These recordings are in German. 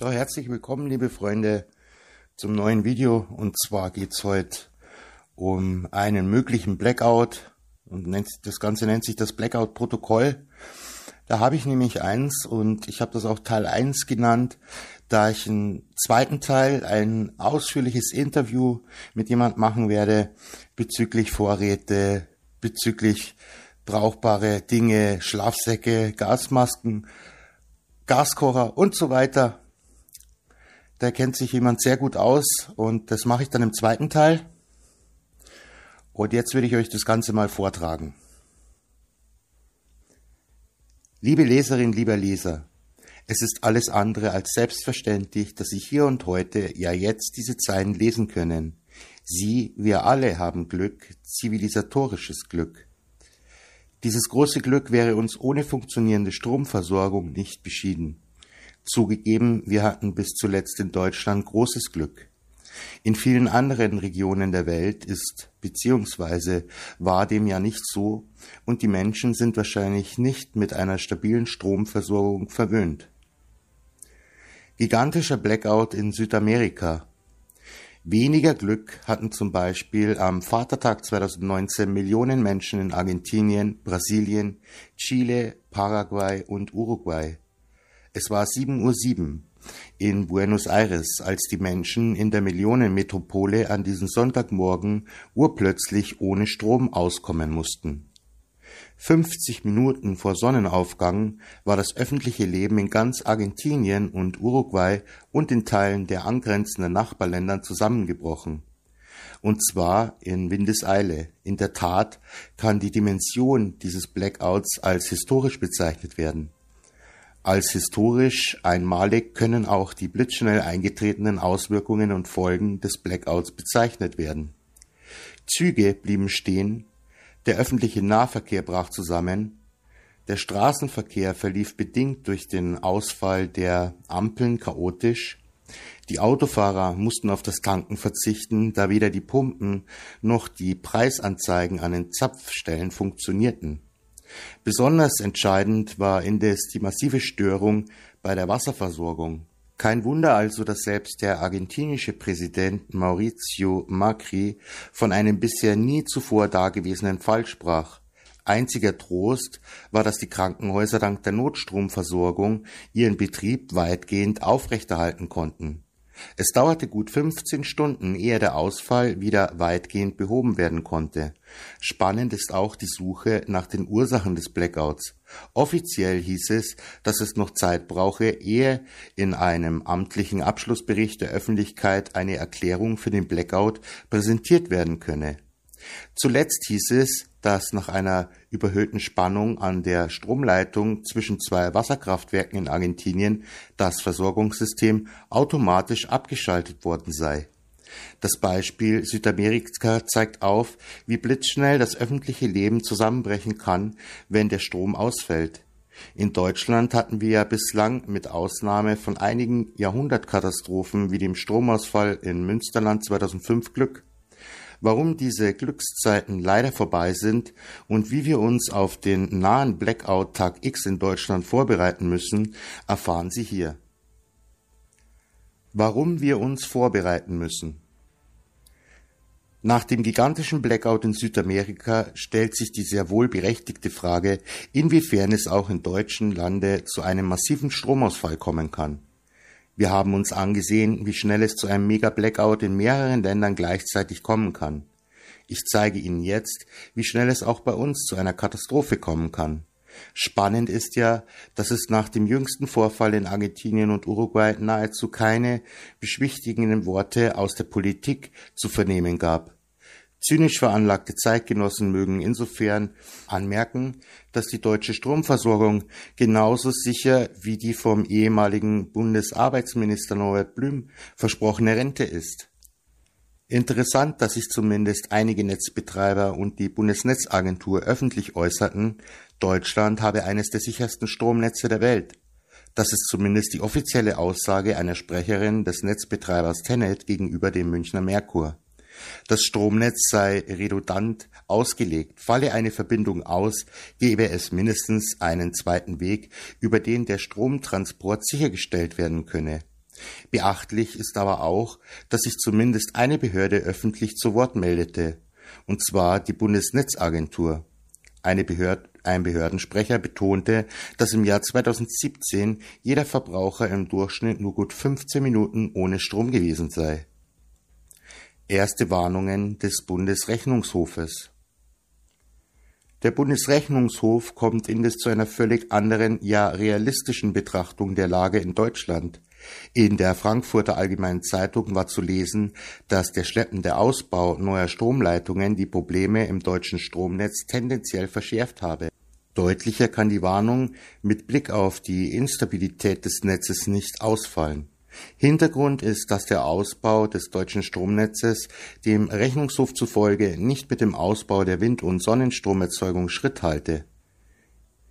So, herzlich willkommen, liebe Freunde, zum neuen Video. Und zwar geht's heute um einen möglichen Blackout. Und nennt, das Ganze nennt sich das Blackout-Protokoll. Da habe ich nämlich eins und ich habe das auch Teil 1 genannt, da ich im zweiten Teil ein ausführliches Interview mit jemand machen werde bezüglich Vorräte, bezüglich brauchbare Dinge, Schlafsäcke, Gasmasken, Gaskocher und so weiter da kennt sich jemand sehr gut aus und das mache ich dann im zweiten Teil. Und jetzt würde ich euch das Ganze mal vortragen. Liebe Leserin, lieber Leser, es ist alles andere als selbstverständlich, dass Sie hier und heute, ja jetzt, diese Zeilen lesen können. Sie, wir alle haben Glück, zivilisatorisches Glück. Dieses große Glück wäre uns ohne funktionierende Stromversorgung nicht beschieden. Zugegeben, wir hatten bis zuletzt in Deutschland großes Glück. In vielen anderen Regionen der Welt ist bzw. war dem ja nicht so und die Menschen sind wahrscheinlich nicht mit einer stabilen Stromversorgung verwöhnt. Gigantischer Blackout in Südamerika. Weniger Glück hatten zum Beispiel am Vatertag 2019 Millionen Menschen in Argentinien, Brasilien, Chile, Paraguay und Uruguay. Es war 7.07 Uhr in Buenos Aires, als die Menschen in der Millionenmetropole an diesem Sonntagmorgen urplötzlich ohne Strom auskommen mussten. 50 Minuten vor Sonnenaufgang war das öffentliche Leben in ganz Argentinien und Uruguay und in Teilen der angrenzenden Nachbarländern zusammengebrochen. Und zwar in Windeseile. In der Tat kann die Dimension dieses Blackouts als historisch bezeichnet werden. Als historisch einmalig können auch die blitzschnell eingetretenen Auswirkungen und Folgen des Blackouts bezeichnet werden. Züge blieben stehen, der öffentliche Nahverkehr brach zusammen, der Straßenverkehr verlief bedingt durch den Ausfall der Ampeln chaotisch, die Autofahrer mussten auf das Tanken verzichten, da weder die Pumpen noch die Preisanzeigen an den Zapfstellen funktionierten. Besonders entscheidend war indes die massive Störung bei der Wasserversorgung. Kein Wunder also, dass selbst der argentinische Präsident Mauricio Macri von einem bisher nie zuvor dagewesenen Fall sprach. Einziger Trost war, dass die Krankenhäuser dank der Notstromversorgung ihren Betrieb weitgehend aufrechterhalten konnten. Es dauerte gut 15 Stunden, ehe der Ausfall wieder weitgehend behoben werden konnte. Spannend ist auch die Suche nach den Ursachen des Blackouts. Offiziell hieß es, dass es noch Zeit brauche, ehe in einem amtlichen Abschlussbericht der Öffentlichkeit eine Erklärung für den Blackout präsentiert werden könne. Zuletzt hieß es, dass nach einer überhöhten Spannung an der Stromleitung zwischen zwei Wasserkraftwerken in Argentinien das Versorgungssystem automatisch abgeschaltet worden sei. Das Beispiel Südamerika zeigt auf, wie blitzschnell das öffentliche Leben zusammenbrechen kann, wenn der Strom ausfällt. In Deutschland hatten wir ja bislang mit Ausnahme von einigen Jahrhundertkatastrophen wie dem Stromausfall in Münsterland 2005 Glück. Warum diese Glückszeiten leider vorbei sind und wie wir uns auf den nahen Blackout Tag X in Deutschland vorbereiten müssen, erfahren Sie hier. Warum wir uns vorbereiten müssen. Nach dem gigantischen Blackout in Südamerika stellt sich die sehr wohl berechtigte Frage, inwiefern es auch in deutschen Lande zu einem massiven Stromausfall kommen kann. Wir haben uns angesehen, wie schnell es zu einem Mega-Blackout in mehreren Ländern gleichzeitig kommen kann. Ich zeige Ihnen jetzt, wie schnell es auch bei uns zu einer Katastrophe kommen kann. Spannend ist ja, dass es nach dem jüngsten Vorfall in Argentinien und Uruguay nahezu keine beschwichtigenden Worte aus der Politik zu vernehmen gab. Zynisch veranlagte Zeitgenossen mögen insofern anmerken, dass die deutsche Stromversorgung genauso sicher wie die vom ehemaligen Bundesarbeitsminister Norbert Blüm versprochene Rente ist. Interessant, dass sich zumindest einige Netzbetreiber und die Bundesnetzagentur öffentlich äußerten, Deutschland habe eines der sichersten Stromnetze der Welt. Das ist zumindest die offizielle Aussage einer Sprecherin des Netzbetreibers Tenet gegenüber dem Münchner Merkur. Das Stromnetz sei redundant ausgelegt. Falle eine Verbindung aus, gebe es mindestens einen zweiten Weg, über den der Stromtransport sichergestellt werden könne. Beachtlich ist aber auch, dass sich zumindest eine Behörde öffentlich zu Wort meldete, und zwar die Bundesnetzagentur. Behörd ein Behördensprecher betonte, dass im Jahr 2017 jeder Verbraucher im Durchschnitt nur gut 15 Minuten ohne Strom gewesen sei. Erste Warnungen des Bundesrechnungshofes Der Bundesrechnungshof kommt indes zu einer völlig anderen, ja realistischen Betrachtung der Lage in Deutschland. In der Frankfurter Allgemeinen Zeitung war zu lesen, dass der schleppende Ausbau neuer Stromleitungen die Probleme im deutschen Stromnetz tendenziell verschärft habe. Deutlicher kann die Warnung mit Blick auf die Instabilität des Netzes nicht ausfallen. Hintergrund ist, dass der Ausbau des deutschen Stromnetzes dem Rechnungshof zufolge nicht mit dem Ausbau der Wind- und Sonnenstromerzeugung Schritt halte.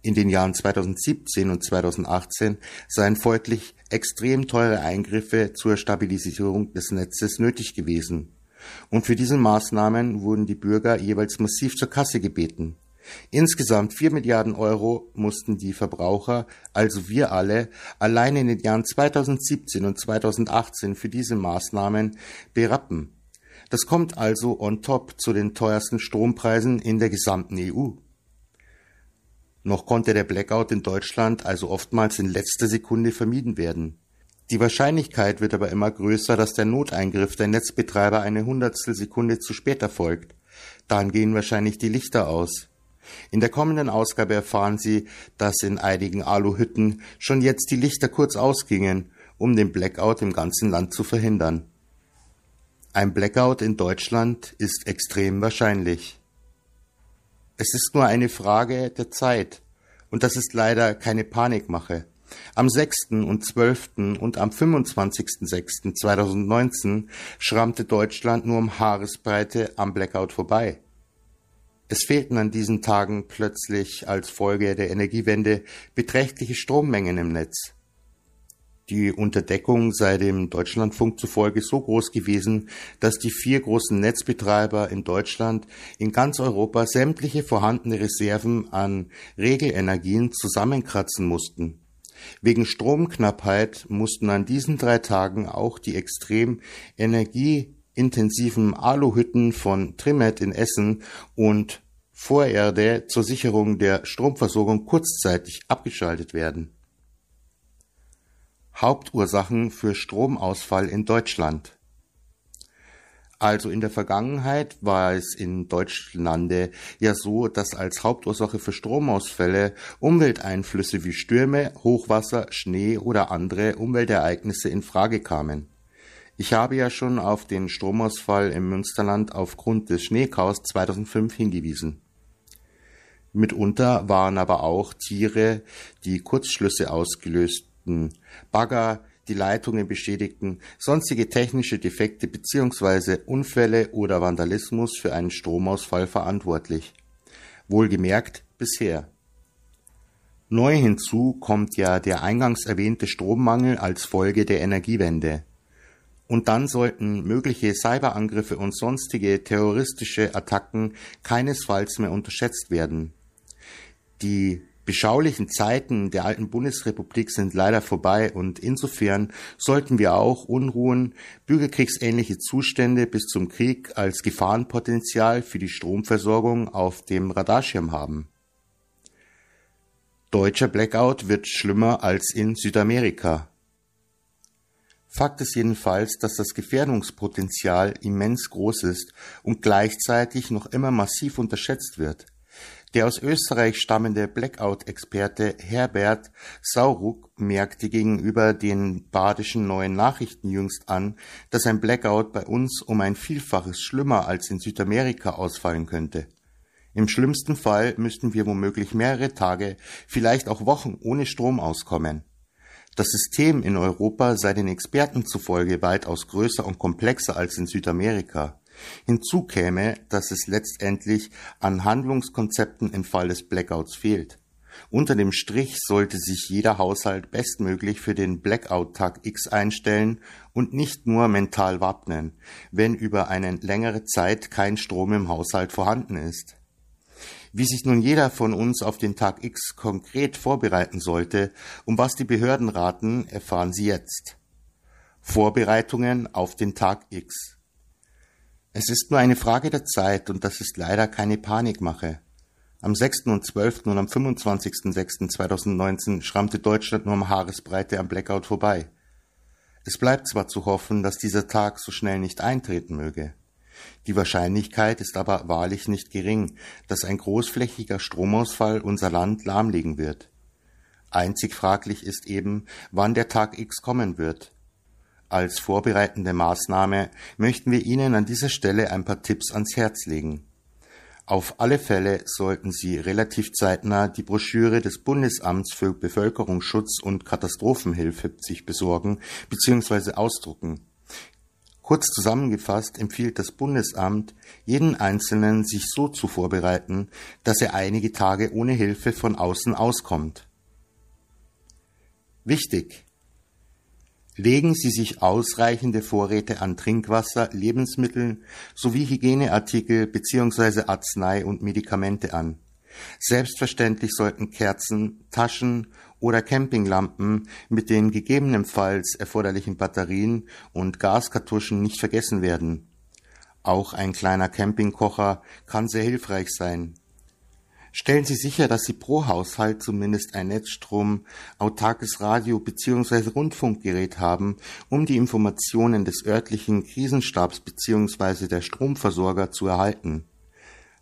In den Jahren 2017 und 2018 seien folglich extrem teure Eingriffe zur Stabilisierung des Netzes nötig gewesen. Und für diese Maßnahmen wurden die Bürger jeweils massiv zur Kasse gebeten. Insgesamt vier Milliarden Euro mussten die Verbraucher, also wir alle, allein in den Jahren 2017 und 2018 für diese Maßnahmen berappen. Das kommt also on top zu den teuersten Strompreisen in der gesamten EU. Noch konnte der Blackout in Deutschland also oftmals in letzter Sekunde vermieden werden. Die Wahrscheinlichkeit wird aber immer größer, dass der Noteingriff der Netzbetreiber eine Hundertstel Sekunde zu spät erfolgt. Dann gehen wahrscheinlich die Lichter aus. In der kommenden Ausgabe erfahren Sie, dass in einigen Aluhütten schon jetzt die Lichter kurz ausgingen, um den Blackout im ganzen Land zu verhindern. Ein Blackout in Deutschland ist extrem wahrscheinlich. Es ist nur eine Frage der Zeit. Und das ist leider keine Panikmache. Am 6. und 12. und am 25.06.2019 schrammte Deutschland nur um Haaresbreite am Blackout vorbei. Es fehlten an diesen Tagen plötzlich als Folge der Energiewende beträchtliche Strommengen im Netz. Die Unterdeckung sei dem Deutschlandfunk zufolge so groß gewesen, dass die vier großen Netzbetreiber in Deutschland in ganz Europa sämtliche vorhandene Reserven an Regelenergien zusammenkratzen mussten. Wegen Stromknappheit mussten an diesen drei Tagen auch die extrem energieintensiven Aluhütten von Trimet in Essen und Vorerde zur Sicherung der Stromversorgung kurzzeitig abgeschaltet werden. Hauptursachen für Stromausfall in Deutschland. Also in der Vergangenheit war es in Deutschlande ja so, dass als Hauptursache für Stromausfälle Umwelteinflüsse wie Stürme, Hochwasser, Schnee oder andere Umweltereignisse in Frage kamen. Ich habe ja schon auf den Stromausfall im Münsterland aufgrund des Schneechaos 2005 hingewiesen. Mitunter waren aber auch Tiere, die Kurzschlüsse ausgelöst Defekten, Bagger, die Leitungen beschädigten, sonstige technische Defekte bzw. Unfälle oder Vandalismus für einen Stromausfall verantwortlich. Wohlgemerkt bisher. Neu hinzu kommt ja der eingangs erwähnte Strommangel als Folge der Energiewende. Und dann sollten mögliche Cyberangriffe und sonstige terroristische Attacken keinesfalls mehr unterschätzt werden. Die beschaulichen Zeiten der alten Bundesrepublik sind leider vorbei und insofern sollten wir auch Unruhen, bürgerkriegsähnliche Zustände bis zum Krieg als Gefahrenpotenzial für die Stromversorgung auf dem Radarschirm haben. Deutscher Blackout wird schlimmer als in Südamerika. Fakt ist jedenfalls, dass das Gefährdungspotenzial immens groß ist und gleichzeitig noch immer massiv unterschätzt wird. Der aus Österreich stammende Blackout-Experte Herbert Sauruck merkte gegenüber den Badischen Neuen Nachrichten jüngst an, dass ein Blackout bei uns um ein Vielfaches schlimmer als in Südamerika ausfallen könnte. Im schlimmsten Fall müssten wir womöglich mehrere Tage, vielleicht auch Wochen ohne Strom auskommen. Das System in Europa sei den Experten zufolge weitaus größer und komplexer als in Südamerika. Hinzu käme, dass es letztendlich an Handlungskonzepten im Fall des Blackouts fehlt. Unter dem Strich sollte sich jeder Haushalt bestmöglich für den Blackout-Tag X einstellen und nicht nur mental wappnen, wenn über eine längere Zeit kein Strom im Haushalt vorhanden ist. Wie sich nun jeder von uns auf den Tag X konkret vorbereiten sollte, um was die Behörden raten, erfahren Sie jetzt. Vorbereitungen auf den Tag X. Es ist nur eine Frage der Zeit und das ist leider keine Panikmache. Am 6. und 12. und am 25.06.2019 schrammte Deutschland nur um Haaresbreite am Blackout vorbei. Es bleibt zwar zu hoffen, dass dieser Tag so schnell nicht eintreten möge. Die Wahrscheinlichkeit ist aber wahrlich nicht gering, dass ein großflächiger Stromausfall unser Land lahmlegen wird. Einzig fraglich ist eben, wann der Tag X kommen wird. Als vorbereitende Maßnahme möchten wir Ihnen an dieser Stelle ein paar Tipps ans Herz legen. Auf alle Fälle sollten Sie relativ zeitnah die Broschüre des Bundesamts für Bevölkerungsschutz und Katastrophenhilfe sich besorgen bzw. ausdrucken. Kurz zusammengefasst empfiehlt das Bundesamt, jeden Einzelnen sich so zu vorbereiten, dass er einige Tage ohne Hilfe von außen auskommt. Wichtig! Legen Sie sich ausreichende Vorräte an Trinkwasser, Lebensmitteln sowie Hygieneartikel bzw. Arznei und Medikamente an. Selbstverständlich sollten Kerzen, Taschen oder Campinglampen mit den gegebenenfalls erforderlichen Batterien und Gaskartuschen nicht vergessen werden. Auch ein kleiner Campingkocher kann sehr hilfreich sein. Stellen Sie sicher, dass Sie pro Haushalt zumindest ein Netzstrom, autarkes Radio bzw. Rundfunkgerät haben, um die Informationen des örtlichen Krisenstabs bzw. der Stromversorger zu erhalten.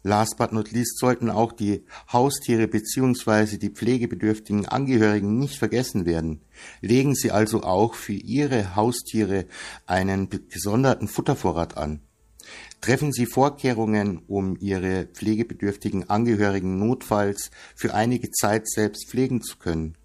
Last but not least sollten auch die Haustiere bzw. die pflegebedürftigen Angehörigen nicht vergessen werden. Legen Sie also auch für Ihre Haustiere einen gesonderten Futtervorrat an. Treffen Sie Vorkehrungen, um Ihre pflegebedürftigen Angehörigen notfalls für einige Zeit selbst pflegen zu können.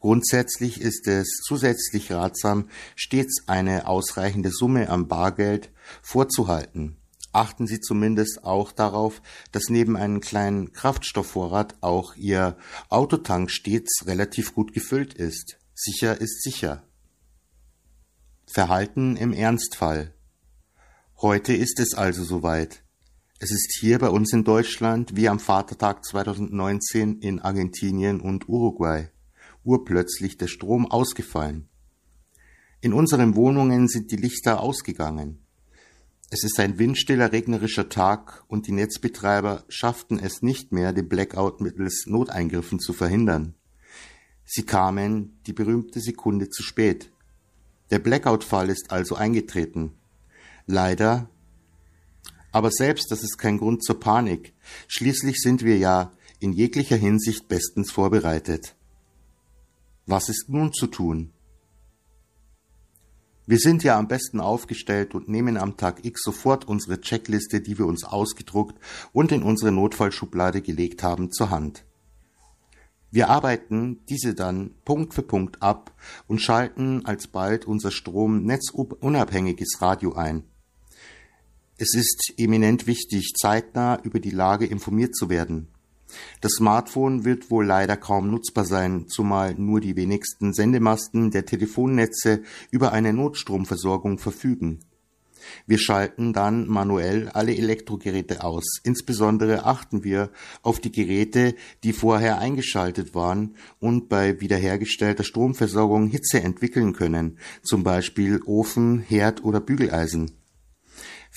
Grundsätzlich ist es zusätzlich ratsam, stets eine ausreichende Summe am Bargeld vorzuhalten. Achten Sie zumindest auch darauf, dass neben einem kleinen Kraftstoffvorrat auch Ihr Autotank stets relativ gut gefüllt ist. Sicher ist sicher. Verhalten im Ernstfall. Heute ist es also soweit. Es ist hier bei uns in Deutschland wie am Vatertag 2019 in Argentinien und Uruguay urplötzlich der Strom ausgefallen. In unseren Wohnungen sind die Lichter ausgegangen. Es ist ein windstiller regnerischer Tag und die Netzbetreiber schafften es nicht mehr, den Blackout mittels Noteingriffen zu verhindern. Sie kamen die berühmte Sekunde zu spät. Der Blackout-Fall ist also eingetreten. Leider. Aber selbst das ist kein Grund zur Panik. Schließlich sind wir ja in jeglicher Hinsicht bestens vorbereitet. Was ist nun zu tun? Wir sind ja am besten aufgestellt und nehmen am Tag X sofort unsere Checkliste, die wir uns ausgedruckt und in unsere Notfallschublade gelegt haben, zur Hand. Wir arbeiten diese dann Punkt für Punkt ab und schalten alsbald unser Strom netzunabhängiges Radio ein. Es ist eminent wichtig, zeitnah über die Lage informiert zu werden. Das Smartphone wird wohl leider kaum nutzbar sein, zumal nur die wenigsten Sendemasten der Telefonnetze über eine Notstromversorgung verfügen. Wir schalten dann manuell alle Elektrogeräte aus. Insbesondere achten wir auf die Geräte, die vorher eingeschaltet waren und bei wiederhergestellter Stromversorgung Hitze entwickeln können, zum Beispiel Ofen, Herd oder Bügeleisen.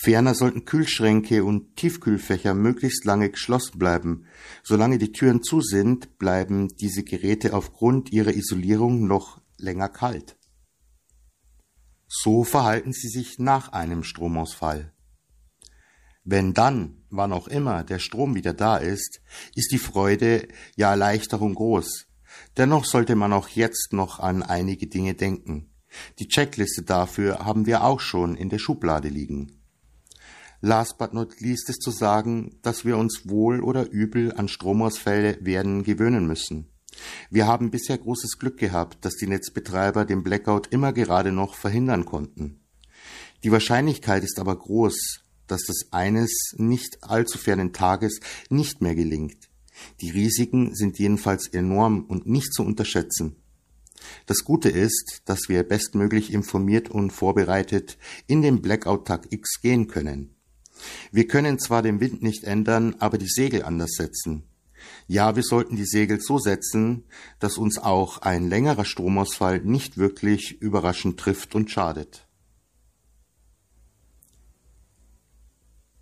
Ferner sollten Kühlschränke und Tiefkühlfächer möglichst lange geschlossen bleiben. Solange die Türen zu sind, bleiben diese Geräte aufgrund ihrer Isolierung noch länger kalt. So verhalten sie sich nach einem Stromausfall. Wenn dann, wann auch immer, der Strom wieder da ist, ist die Freude ja Erleichterung groß. Dennoch sollte man auch jetzt noch an einige Dinge denken. Die Checkliste dafür haben wir auch schon in der Schublade liegen. Last but not least ist zu sagen, dass wir uns wohl oder übel an Stromausfälle werden gewöhnen müssen. Wir haben bisher großes Glück gehabt, dass die Netzbetreiber den Blackout immer gerade noch verhindern konnten. Die Wahrscheinlichkeit ist aber groß, dass das eines nicht allzu fernen Tages nicht mehr gelingt. Die Risiken sind jedenfalls enorm und nicht zu unterschätzen. Das Gute ist, dass wir bestmöglich informiert und vorbereitet in den Blackout-Tag X gehen können. Wir können zwar den Wind nicht ändern, aber die Segel anders setzen. Ja, wir sollten die Segel so setzen, dass uns auch ein längerer Stromausfall nicht wirklich überraschend trifft und schadet.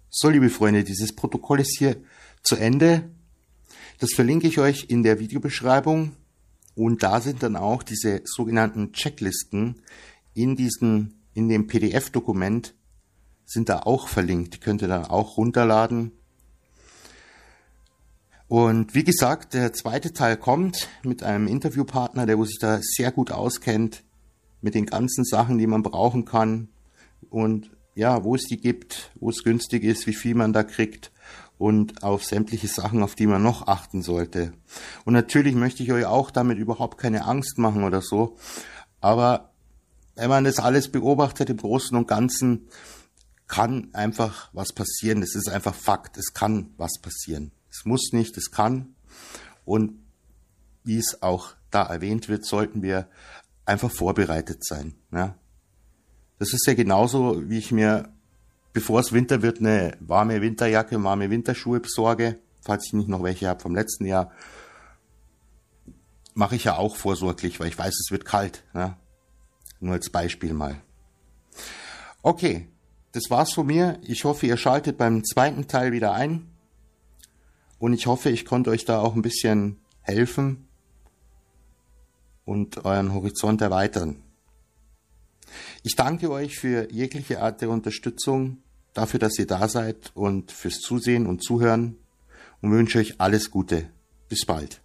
So, liebe Freunde, dieses Protokoll ist hier zu Ende. Das verlinke ich euch in der Videobeschreibung. Und da sind dann auch diese sogenannten Checklisten in diesem, in dem PDF-Dokument sind da auch verlinkt. Die könnt ihr dann auch runterladen. Und wie gesagt, der zweite Teil kommt mit einem Interviewpartner, der wo sich da sehr gut auskennt mit den ganzen Sachen, die man brauchen kann und ja, wo es die gibt, wo es günstig ist, wie viel man da kriegt und auf sämtliche Sachen, auf die man noch achten sollte. Und natürlich möchte ich euch auch damit überhaupt keine Angst machen oder so, aber wenn man das alles beobachtet im Großen und Ganzen, kann einfach was passieren. Das ist einfach Fakt. Es kann was passieren. Es muss nicht, es kann. Und wie es auch da erwähnt wird, sollten wir einfach vorbereitet sein. Ja. Das ist ja genauso, wie ich mir, bevor es Winter wird, eine warme Winterjacke, warme Winterschuhe besorge, falls ich nicht noch welche habe vom letzten Jahr. Mache ich ja auch vorsorglich, weil ich weiß, es wird kalt. Ja. Nur als Beispiel mal. Okay, das war's von mir. Ich hoffe, ihr schaltet beim zweiten Teil wieder ein. Und ich hoffe, ich konnte euch da auch ein bisschen helfen und euren Horizont erweitern. Ich danke euch für jegliche Art der Unterstützung, dafür, dass ihr da seid und fürs Zusehen und Zuhören und wünsche euch alles Gute. Bis bald.